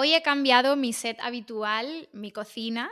Hoy he cambiado mi set habitual, mi cocina,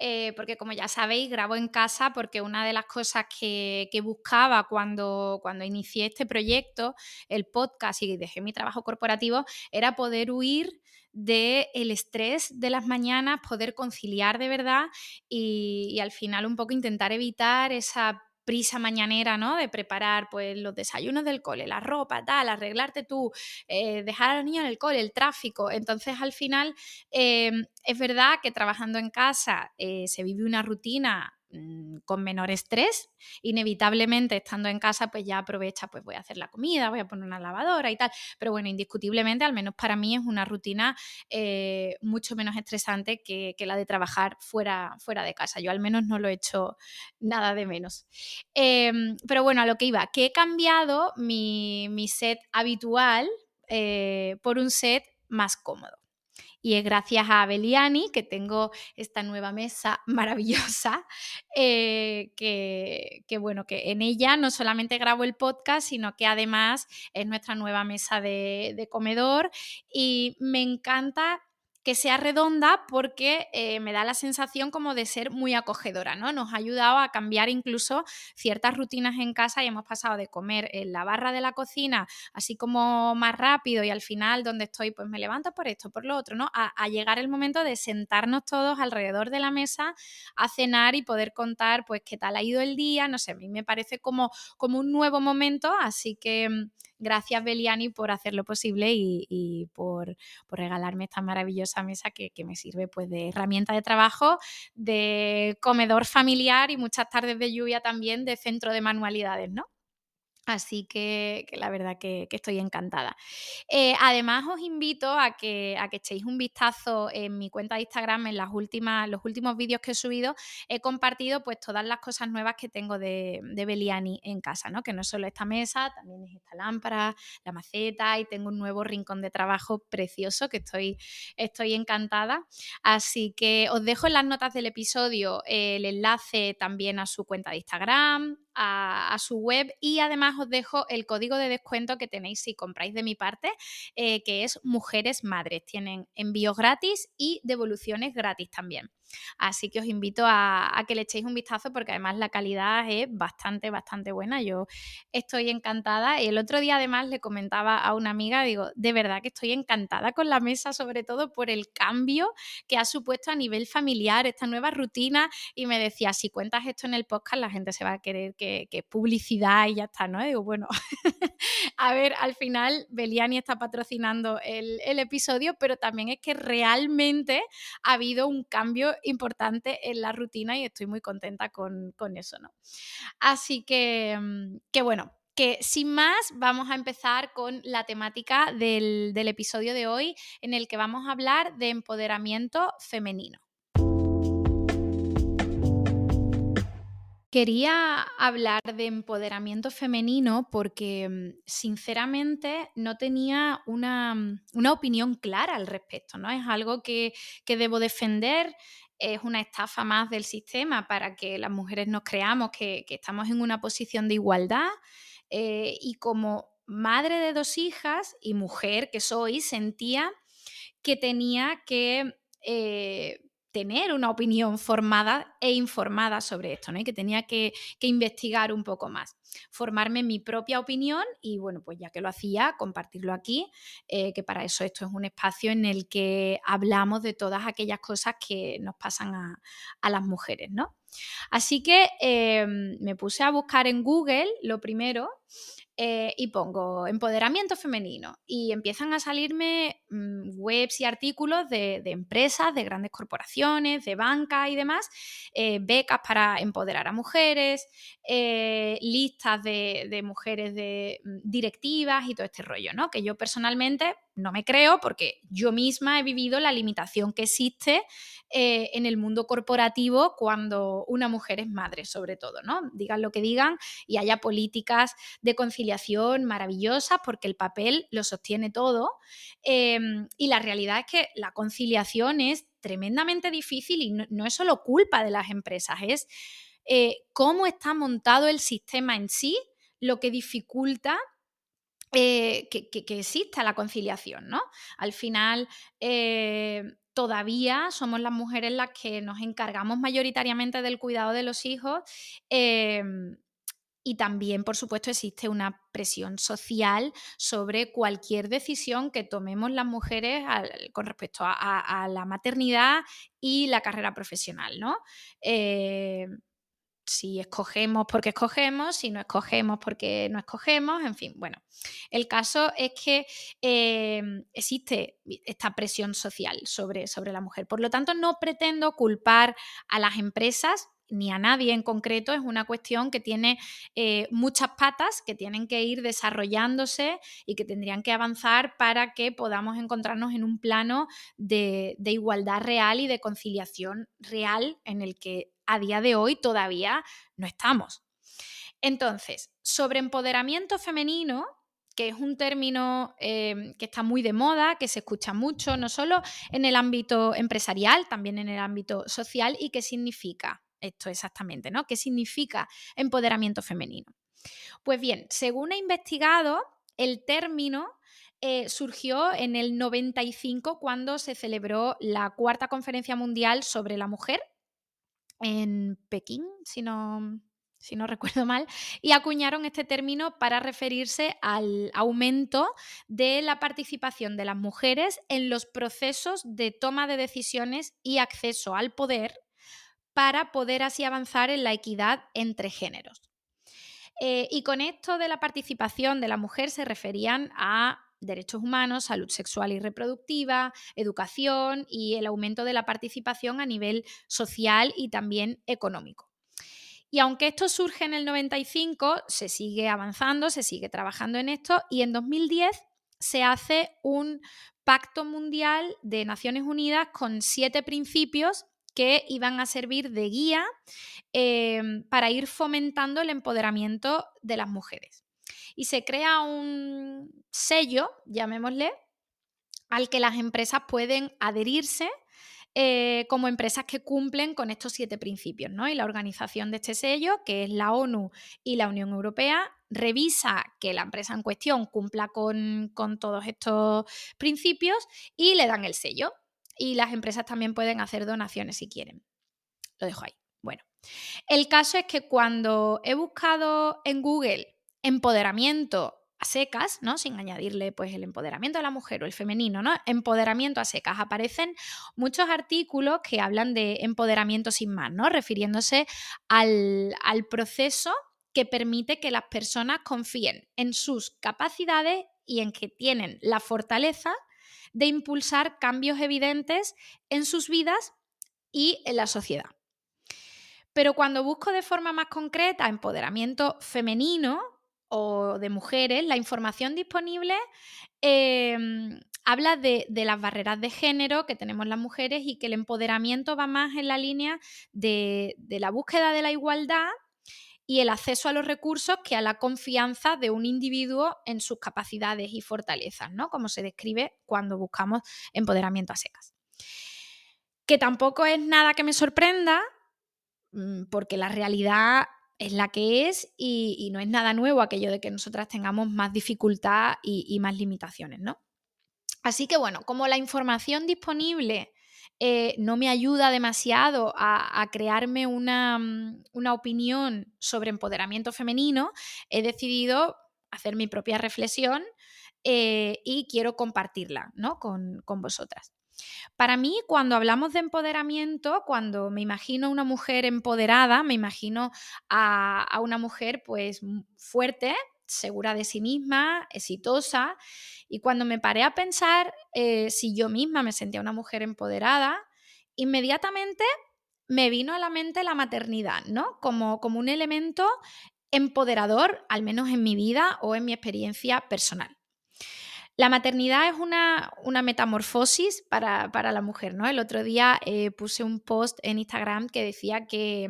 eh, porque como ya sabéis, grabo en casa porque una de las cosas que, que, buscaba cuando, cuando inicié este proyecto, el podcast y dejé mi trabajo corporativo, era poder huir del el estrés de las mañanas, poder conciliar de verdad y al final un poco intentar evitar esa prisa mañanera, ¿no? De preparar pues los desayunos del cole, la ropa, tal, arreglarte tú, eh, dejar a los niños en el cole, el tráfico. Entonces, al final, eh, es verdad que trabajando en casa eh, se vive una rutina con menor estrés, inevitablemente estando en casa pues ya aprovecha, pues voy a hacer la comida, voy a poner una lavadora y tal, pero bueno, indiscutiblemente, al menos para mí es una rutina eh, mucho menos estresante que, la de trabajar fuera, fuera de casa, yo al menos no lo he hecho nada de menos. Em, pero bueno, a lo que iba, que he cambiado mi, set habitual eh, por un set más cómodo. Y es gracias a Beliani que tengo esta nueva mesa maravillosa, eh, que, bueno, que en ella no solamente grabo el podcast, sino que además es nuestra nueva mesa de comedor y me encanta que sea redonda porque eh, me da la sensación como de ser muy acogedora, ¿no? Nos ha ayudado a cambiar incluso ciertas rutinas en casa y hemos pasado de comer en la barra de la cocina así como más rápido y al final donde estoy pues me levanto por esto, por lo otro, ¿no? A, llegar el momento de sentarnos todos alrededor de la mesa a cenar y poder contar pues qué tal ha ido el día, no sé, a mí me parece como, como un nuevo momento, así que mm, gracias Beliani por hacerlo posible y, por, regalarme esta maravillosa mesa que, que, me sirve pues de herramienta de trabajo, de comedor familiar y muchas tardes de lluvia también de centro de manualidades, ¿no? Así que, la verdad que, estoy encantada. Eh, además, os invito a que, a que echéis un vistazo en mi cuenta de Instagram, en las últimas, los últimos vídeos que he subido. He compartido pues todas las cosas nuevas que tengo de, de Beliani en casa, ¿no? Que no solo esta mesa, también es esta lámpara, la maceta y tengo un nuevo rincón de trabajo precioso que estoy, estoy encantada. Así que os dejo en las notas del episodio el enlace también a su cuenta de Instagram, a, su web y además os dejo el código de descuento que tenéis si compráis de mi parte, eh, que es Mujeres Madres. Tienen envíos gratis y devoluciones gratis también. Así que os invito a, que le echéis un vistazo porque además la calidad es bastante, bastante buena. Yo estoy encantada. El otro día además le comentaba a una amiga, digo, de verdad que estoy encantada con la mesa, sobre todo por el cambio que ha supuesto a nivel familiar, esta nueva rutina. Y me decía, si cuentas esto en el podcast, la gente se va a querer que, es publicidad y ya está, ¿no? digo, bueno, a ver, al final Beliani está patrocinando el episodio, pero también es que realmente ha habido un cambio importante en la rutina y estoy muy contenta con, eso, ¿no? Así que, mm, que bueno, que sin más vamos a empezar con la temática del, del episodio de hoy en el que vamos a hablar de empoderamiento femenino. Quería hablar de empoderamiento femenino porque mm, sinceramente no tenía una, una, opinión clara al respecto, ¿no? Es algo que, que debo defender, es una estafa más del sistema para que las mujeres nos creamos que, estamos en una posición de igualdad eh, y como madre de dos hijas y mujer que soy, sentía que tenía que eh, tener una opinión formada e informada sobre esto, ¿no? Y que tenía que, investigar un poco más, formarme mi propia opinión y, bueno, pues ya que lo hacía, compartirlo aquí, eh, que para eso esto es un espacio en el que hablamos de todas aquellas cosas que nos pasan a, las mujeres, ¿no? Así que em, me puse a buscar en Google, lo primero, eh, y pongo empoderamiento femenino y empiezan a salirme mm, webs y artículos de, empresas, de grandes corporaciones, de banca y demás, eh, becas para empoderar a mujeres, eh, listas de, de, mujeres de mm, directivas y todo este rollo, ¿no? Que yo personalmente no me creo porque yo misma he vivido la limitación que existe eh, en el mundo corporativo cuando una mujer es madre, sobre todo, ¿no? Digan lo que digan y haya políticas de conciliación maravillosas porque el papel lo sostiene todo. Em, y la realidad es que la conciliación es tremendamente difícil y no, es solo culpa de las empresas, es eh, cómo está montado el sistema en sí lo que dificulta eh, que, exista la conciliación, ¿no? Al final, eh, todavía somos las mujeres las que nos encargamos mayoritariamente del cuidado de los hijos. Em, y también, por supuesto, existe una presión social sobre cualquier decisión que tomemos las mujeres con respecto a, la maternidad y la carrera profesional, ¿no? Si escogemos porque escogemos, si no escogemos porque no escogemos, en fin, bueno, el caso es que em, existe esta presión social sobre, sobre la mujer. Por lo tanto, no pretendo culpar a las empresas ni a nadie en concreto, es una cuestión que tiene eh, muchas patas que tienen que ir desarrollándose y que tendrían que avanzar para que podamos encontrarnos en un plano de, de igualdad real y de conciliación real en el que a día de hoy todavía no estamos. Entonces, sobre empoderamiento femenino, que es un término em, que está muy de moda, que se escucha mucho, no solo en el ámbito empresarial, también en el ámbito social, y qué significa esto exactamente, ¿no? ¿Qué significa empoderamiento femenino? Pues bien, según he investigado, el término eh, surgió en el 95 cuando se celebró la cuarta conferencia mundial sobre la mujer en Pekín, si no, si no recuerdo mal, y acuñaron este término para referirse al aumento de la participación de las mujeres en los procesos de toma de decisiones y acceso al poder para poder así avanzar en la equidad entre géneros. Eh, y con esto de la participación de la mujer se referían a derechos humanos, salud sexual y reproductiva, educación y el aumento de la participación a nivel social y también económico. Y aunque esto surge en el 95, se sigue avanzando, se sigue trabajando en esto y en 2010 se hace un pacto mundial de Naciones Unidas con siete principios que iban a servir de guía em, para ir fomentando el empoderamiento de las mujeres y se crea un sello, llamémosle, al que las empresas pueden adherirse eh, como empresas que cumplen con estos siete principios. ¿no? Y la organización de este sello, que es la ONU y la Unión Europea, revisa que la empresa en cuestión cumpla con, con todos estos principios y le dan el sello. Y las empresas también pueden hacer donaciones si quieren. Lo dejo ahí. Bueno, el caso es que cuando he buscado en Google empoderamiento a secas, ¿no? Sin añadirle pues el empoderamiento de la mujer o el femenino, ¿no? Empoderamiento a secas. Aparecen muchos artículos que hablan de empoderamiento sin más, ¿no? Refiriéndose al, al proceso que permite que las personas confíen en sus capacidades y en que tienen la fortaleza de impulsar cambios evidentes en sus vidas y en la sociedad. Pero cuando busco de forma más concreta empoderamiento femenino, o de mujeres, la información disponible em, habla de, las barreras de género que tenemos las mujeres y que el empoderamiento va más en la línea de, la búsqueda de la igualdad y el acceso a los recursos que a la confianza de un individuo en sus capacidades y fortalezas, ¿no? Como se describe cuando buscamos empoderamiento a secas. Que tampoco es nada que me sorprenda, mm, porque la realidad es la que es y, no es nada nuevo aquello de que nosotras tengamos más dificultad y, más limitaciones, ¿no? Así que bueno, como la información disponible eh, no me ayuda demasiado a, crearme mm, una, opinión sobre empoderamiento femenino, he decidido hacer mi propia reflexión eh, y quiero compartirla ¿no? con, con vosotras. Para mí, cuando hablamos de empoderamiento, cuando me imagino una mujer empoderada, me imagino a, una mujer pues fuerte, segura de sí misma, exitosa. Y cuando me paré a pensar eh, si yo misma me sentía una mujer empoderada, inmediatamente me vino a la mente la maternidad, ¿no? Como, como un elemento empoderador, al menos en mi vida o en mi experiencia personal. La maternidad es una, metamorfosis para, la mujer, ¿no? El otro día eh, puse un post en Instagram que decía que,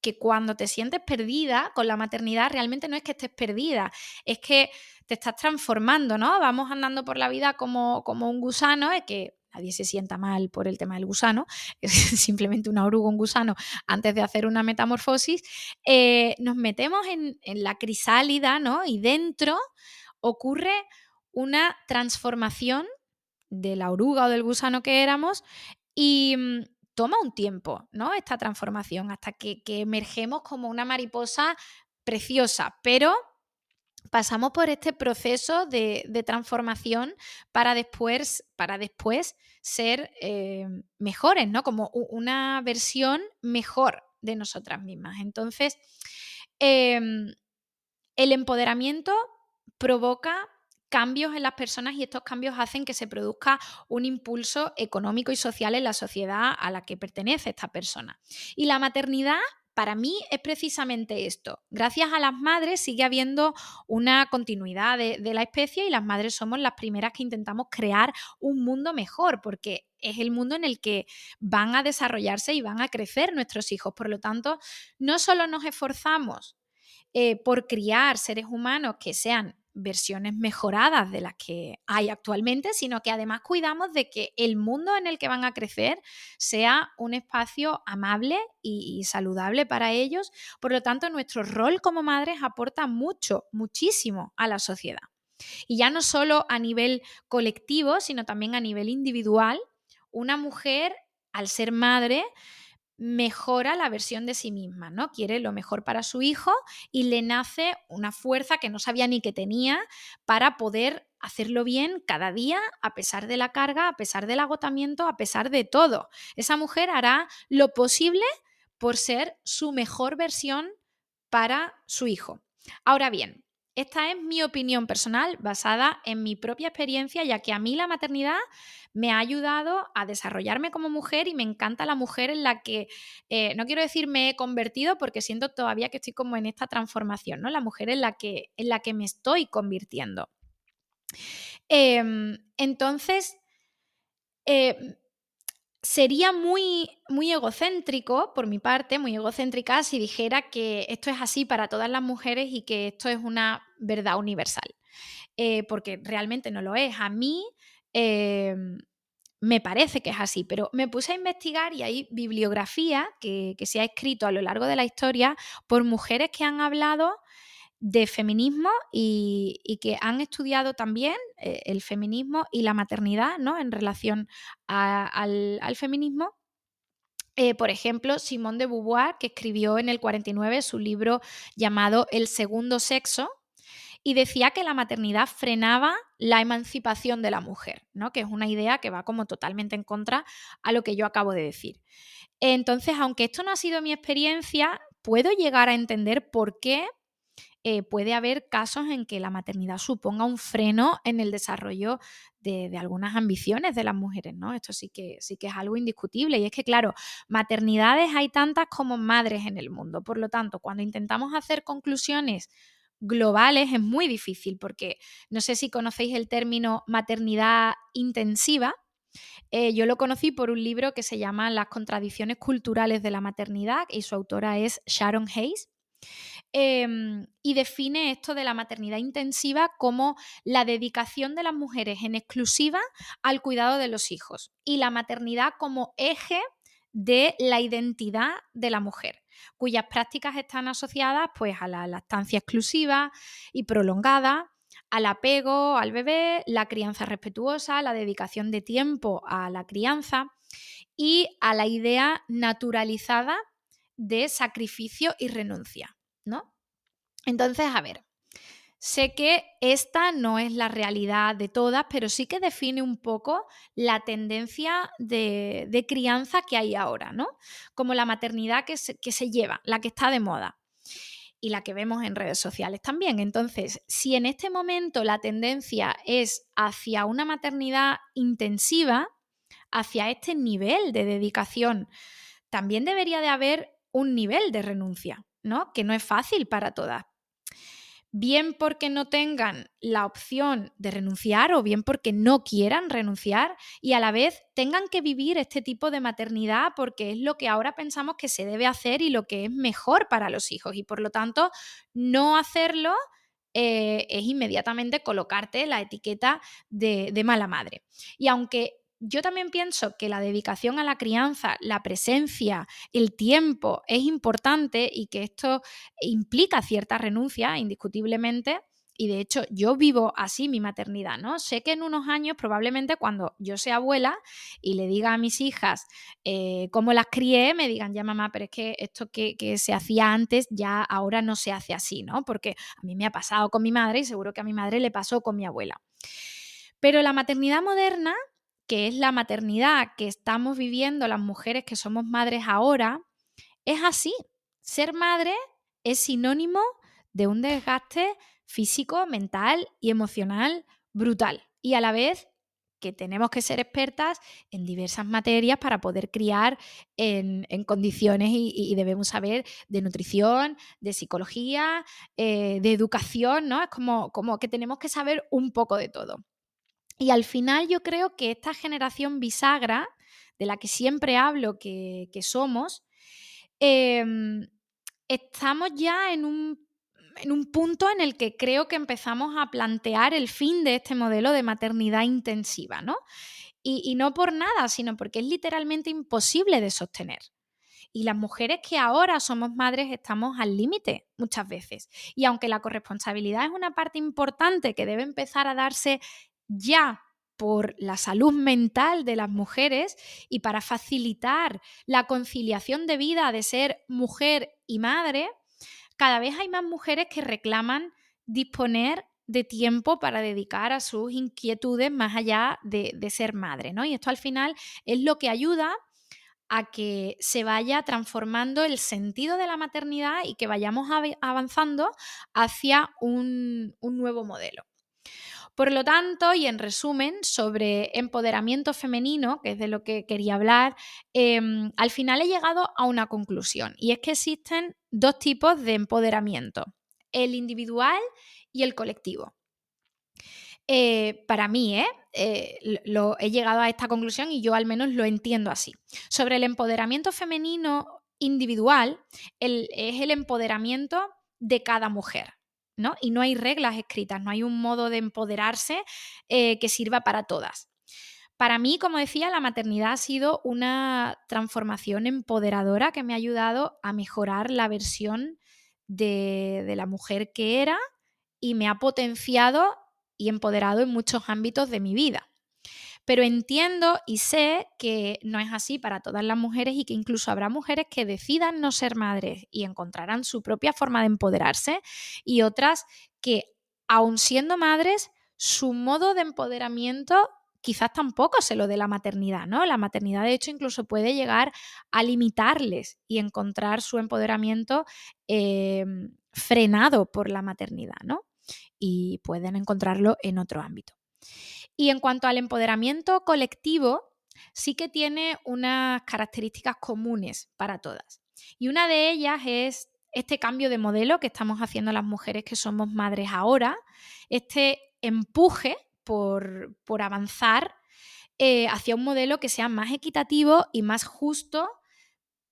que cuando te sientes perdida con la maternidad, realmente no es que estés perdida, es que te estás transformando, ¿no? Vamos andando por la vida como, como un gusano, es que nadie se sienta mal por el tema del gusano, es simplemente una oruga, un gusano, antes de hacer una metamorfosis, eh, nos metemos en, en, la crisálida, ¿no? Y dentro ocurre una transformación de la oruga o del gusano que éramos y mm, toma un tiempo, ¿no? Esta transformación hasta que, emergemos como una mariposa preciosa, pero pasamos por este proceso de, transformación para después, para después ser eh, mejores, ¿no? Como una versión mejor de nosotras mismas. Entonces, em, el empoderamiento provoca cambios en las personas y estos cambios hacen que se produzca un impulso económico y social en la sociedad a la que pertenece esta persona. Y la maternidad para mí es precisamente esto. Gracias a las madres sigue habiendo una continuidad de, la especie y las madres somos las primeras que intentamos crear un mundo mejor porque es el mundo en el que van a desarrollarse y van a crecer nuestros hijos. Por lo tanto, no solo nos esforzamos eh, por criar seres humanos que sean versiones mejoradas de las que hay actualmente, sino que además cuidamos de que el mundo en el que van a crecer sea un espacio amable y, saludable para ellos. Por lo tanto, nuestro rol como madres aporta mucho, muchísimo a la sociedad. Y ya no solo a nivel colectivo, sino también a nivel individual, una mujer, al ser madre, mejora la versión de sí misma, ¿no? Quiere lo mejor para su hijo y le nace una fuerza que no sabía ni que tenía para poder hacerlo bien cada día, a pesar de la carga, a pesar del agotamiento, a pesar de todo. Esa mujer hará lo posible por ser su mejor versión para su hijo. Ahora bien, esta es mi opinión personal basada en mi propia experiencia, ya que a mí la maternidad me ha ayudado a desarrollarme como mujer y me encanta la mujer en la que, eh, no quiero decir me he convertido porque siento todavía que estoy como en esta transformación, ¿no? La mujer en la que, en la que me estoy convirtiendo. Em, entonces, eh, sería muy, muy egocéntrico, por mi parte, muy egocéntrica, si dijera que esto es así para todas las mujeres y que esto es una verdad universal, eh, porque realmente no lo es. A mí em, me parece que es así, pero me puse a investigar y hay bibliografía que se ha escrito a lo largo de la historia por mujeres que han hablado de feminismo y, que han estudiado también eh, el feminismo y la maternidad ¿no? en relación al, feminismo. Eh, por ejemplo, Simone de Beauvoir, que escribió en el 49 su libro llamado El segundo sexo, y decía que la maternidad frenaba la emancipación de la mujer, ¿no? que es una idea que va como totalmente en contra a lo que yo acabo de decir. Entonces, aunque esto no ha sido mi experiencia, puedo llegar a entender por qué eh, puede haber casos en que la maternidad suponga un freno en el desarrollo de, algunas ambiciones de las mujeres, ¿no? Esto sí que, sí que es algo indiscutible. Y es que, claro, maternidades hay tantas como madres en el mundo. Por lo tanto, cuando intentamos hacer conclusiones globales es muy difícil porque no sé si conocéis el término maternidad intensiva. Eh, yo lo conocí por un libro que se llama Las contradicciones culturales de la maternidad y su autora es Sharon Hayes. Em, y define esto de la maternidad intensiva como la dedicación de las mujeres en exclusiva al cuidado de los hijos y la maternidad como eje de la identidad de la mujer, cuyas prácticas están asociadas pues, a la lactancia exclusiva y prolongada, al apego al bebé, la crianza respetuosa, la dedicación de tiempo a la crianza y a la idea naturalizada de sacrificio y renuncia. ¿No? Entonces, a ver, sé que esta no es la realidad de todas, pero sí que define un poco la tendencia de, crianza que hay ahora, ¿no? Como la maternidad que se, que se lleva, la que está de moda y la que vemos en redes sociales también. Entonces, si en este momento la tendencia es hacia una maternidad intensiva, hacia este nivel de dedicación, también debería de haber un nivel de renuncia. ¿No? Que no es fácil para todas. Bien porque no tengan la opción de renunciar o bien porque no quieran renunciar y a la vez tengan que vivir este tipo de maternidad porque es lo que ahora pensamos que se debe hacer y lo que es mejor para los hijos y por lo tanto no hacerlo eh, es inmediatamente colocarte la etiqueta de, de mala madre. Y aunque yo también pienso que la dedicación a la crianza, la presencia, el tiempo es importante y que esto implica cierta renuncia, indiscutiblemente. y de hecho yo vivo así mi maternidad, ¿no? Sé que en unos años, probablemente cuando yo sea abuela y le diga a mis hijas eh, cómo las crié, me digan, ya mamá, pero es que esto que, que, se hacía antes ya ahora no se hace así, ¿no? Porque a mí me ha pasado con mi madre y seguro que a mi madre le pasó con mi abuela. Pero la maternidad moderna, que es la maternidad que estamos viviendo las mujeres que somos madres ahora, es así. Ser madre es sinónimo de un desgaste físico, mental y emocional brutal. Y a la vez que tenemos que ser expertas en diversas materias para poder criar en, condiciones y, debemos saber de nutrición, de psicología, eh, de educación, ¿no? Es como, como que tenemos que saber un poco de todo. Y al final yo creo que esta generación bisagra, de la que siempre hablo que, somos, em, estamos ya en un en un punto en el que creo que empezamos a plantear el fin de este modelo de maternidad intensiva, ¿no? Y, no por nada, sino porque es literalmente imposible de sostener. Y las mujeres que ahora somos madres estamos al límite muchas veces. Y aunque la corresponsabilidad es una parte importante que debe empezar a darse ya por la salud mental de las mujeres y para facilitar la conciliación de vida de ser mujer y madre, cada vez hay más mujeres que reclaman disponer de tiempo para dedicar a sus inquietudes más allá de, ser madre, ¿no? Y esto al final es lo que ayuda a que se vaya transformando el sentido de la maternidad y que vayamos avanzando hacia un nuevo modelo. Por lo tanto, y en resumen, sobre empoderamiento femenino, que es de lo que quería hablar, em, al final he llegado a una conclusión, y es que existen dos tipos de empoderamiento, el individual y el colectivo. Eh, para mí, ¿eh? ¿eh? he llegado a esta conclusión y yo al menos lo entiendo así. Sobre el empoderamiento femenino individual, es el empoderamiento de cada mujer. ¿No? Y no hay reglas escritas, no hay un modo de empoderarse eh, que sirva para todas. Para mí, como decía, la maternidad ha sido una transformación empoderadora que me ha ayudado a mejorar la versión de, de la mujer que era y me ha potenciado y empoderado en muchos ámbitos de mi vida. Pero entiendo y sé que no es así para todas las mujeres y que incluso habrá mujeres que decidan no ser madres y encontrarán su propia forma de empoderarse y otras que, aun siendo madres, su modo de empoderamiento quizás tampoco se lo de la maternidad, ¿no? La maternidad, de hecho, incluso puede llegar a limitarles y encontrar su empoderamiento em, frenado por la maternidad, ¿no? Y pueden encontrarlo en otro ámbito. Y en cuanto al empoderamiento colectivo, sí que tiene unas características comunes para todas. Y una de ellas es este cambio de modelo que estamos haciendo las mujeres que somos madres ahora, este empuje por, avanzar eh, hacia un modelo que sea más equitativo y más justo,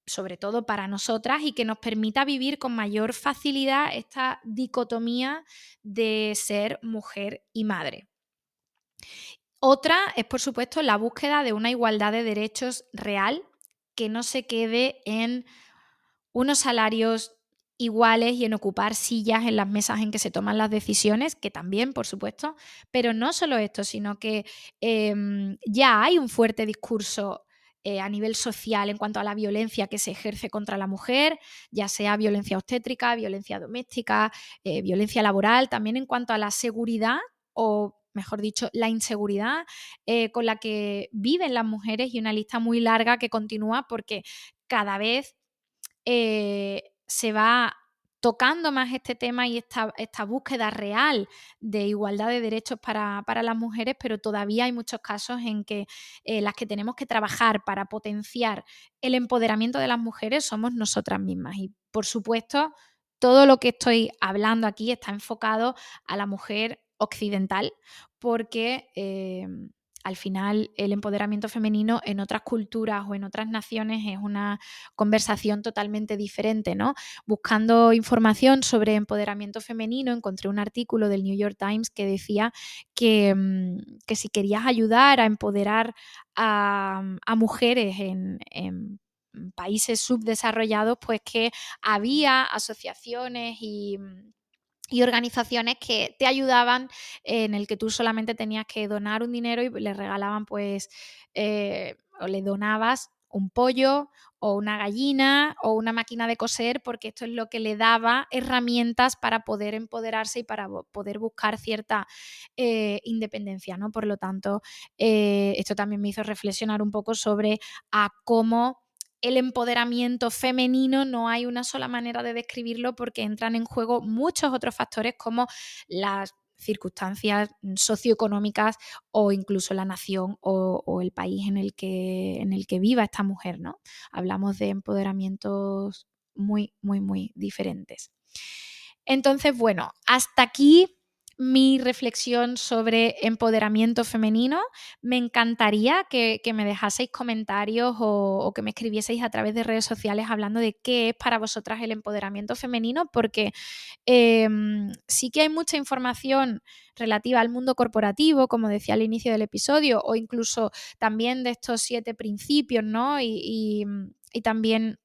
sobre todo para nosotras, y que nos permita vivir con mayor facilidad esta dicotomía de ser mujer y madre. Otra es, por supuesto, la búsqueda de una igualdad de derechos real que no se quede en unos salarios iguales y en ocupar sillas en las mesas en que se toman las decisiones, que también, por supuesto, pero no solo esto, sino que em, ya hay un fuerte discurso eh, a nivel social en cuanto a la violencia que se ejerce contra la mujer, ya sea violencia obstétrica, violencia doméstica, eh, violencia laboral, también en cuanto a la seguridad o mejor dicho, la inseguridad eh, con la que viven las mujeres y una lista muy larga que continúa porque cada vez eh, se va tocando más este tema y esta, esta búsqueda real de igualdad de derechos para, las mujeres, pero todavía hay muchos casos en que eh, las que tenemos que trabajar para potenciar el empoderamiento de las mujeres somos nosotras mismas. Y por supuesto, todo lo que estoy hablando aquí está enfocado a la mujer occidental, porque eh, al final el empoderamiento femenino en otras culturas o en otras naciones es una conversación totalmente diferente, ¿no? Buscando información sobre empoderamiento femenino, encontré un artículo del New York Times que decía que, mm, si querías ayudar a empoderar a, mujeres en, en países subdesarrollados, pues que había asociaciones y y organizaciones que te ayudaban en el que tú solamente tenías que donar un dinero y le regalaban pues eh, o le donabas un pollo o una gallina o una máquina de coser, porque esto es lo que le daba herramientas para poder empoderarse y para poder buscar cierta eh, independencia, ¿no? Por lo tanto, eh, esto también me hizo reflexionar un poco sobre a cómo el empoderamiento femenino no hay una sola manera de describirlo porque entran en juego muchos otros factores como las circunstancias socioeconómicas o incluso la nación o, el país en el, que, en el que viva esta mujer, ¿no? Hablamos de empoderamientos muy, muy, muy diferentes. Entonces, bueno, hasta aquí mi reflexión sobre empoderamiento femenino. Me encantaría que, me dejaseis comentarios o, que me escribieseis a través de redes sociales hablando de qué es para vosotras el empoderamiento femenino, porque em, sí que hay mucha información relativa al mundo corporativo, como decía al inicio del episodio, o incluso también de estos siete principios, ¿no? y, y también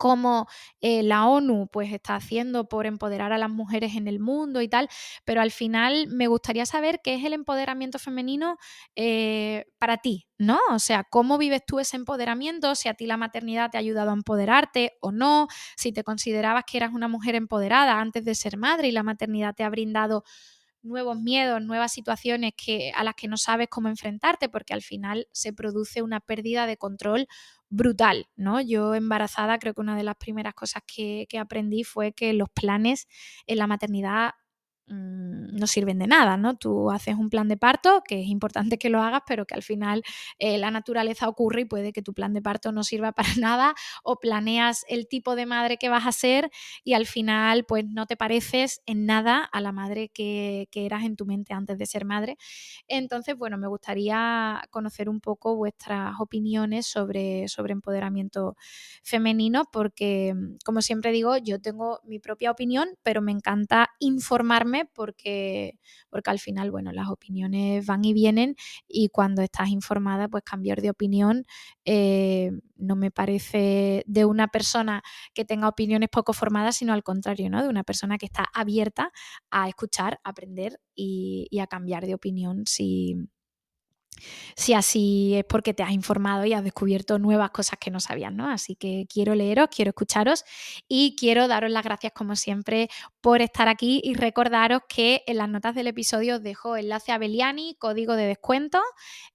cómo eh, la ONU pues está haciendo por empoderar a las mujeres en el mundo y tal, pero al final me gustaría saber qué es el empoderamiento femenino eh, para ti, ¿no? O sea, cómo vives tú ese empoderamiento, si a ti la maternidad te ha ayudado a empoderarte o no, si te considerabas que eras una mujer empoderada antes de ser madre y la maternidad te ha brindado nuevos miedos, nuevas situaciones que, a las que no sabes cómo enfrentarte, porque al final se produce una pérdida de control brutal, ¿no? Yo embarazada creo que una de las primeras cosas que, que aprendí fue que los planes en la maternidad Mm, no sirven de nada, ¿no? Tú haces un plan de parto, que es importante que lo hagas, pero que al final eh, la naturaleza ocurre y puede que tu plan de parto no sirva para nada, o planeas el tipo de madre que vas a ser y al final pues no te pareces en nada a la madre que, eras en tu mente antes de ser madre. Entonces, bueno, me gustaría conocer un poco vuestras opiniones sobre, sobre empoderamiento femenino, porque como siempre digo, yo tengo mi propia opinión, pero me encanta informarme porque, porque al final, bueno, las opiniones van y vienen y cuando estás informada, pues cambiar de opinión eh, no me parece de una persona que tenga opiniones poco formadas, sino al contrario, ¿no? De una persona que está abierta a escuchar, aprender y, y a cambiar de opinión si, si así es porque te has informado y has descubierto nuevas cosas que no sabías, ¿no? Así que quiero leeros, quiero escucharos y quiero daros las gracias como siempre por estar aquí y recordaros que en las notas del episodio os dejo enlace a Beliani, código de descuento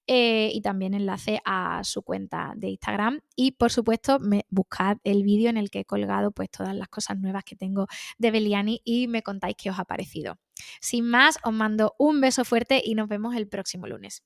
eh, y también enlace a su cuenta de Instagram y por supuesto me buscad el vídeo en el que he colgado pues todas las cosas nuevas que tengo de Beliani y me contáis qué os ha parecido. Sin más, os mando un beso fuerte y nos vemos el próximo lunes.